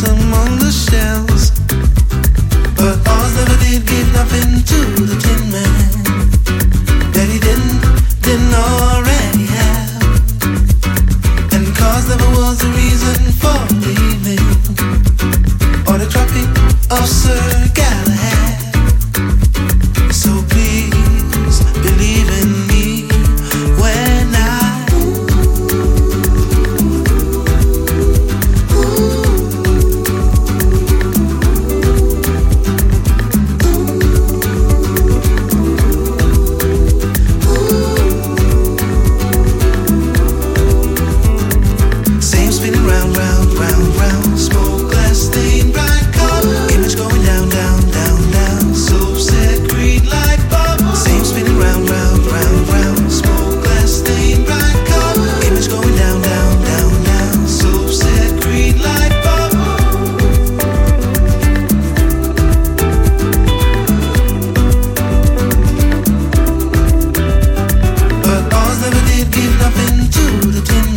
Among the shells. jumping to the tin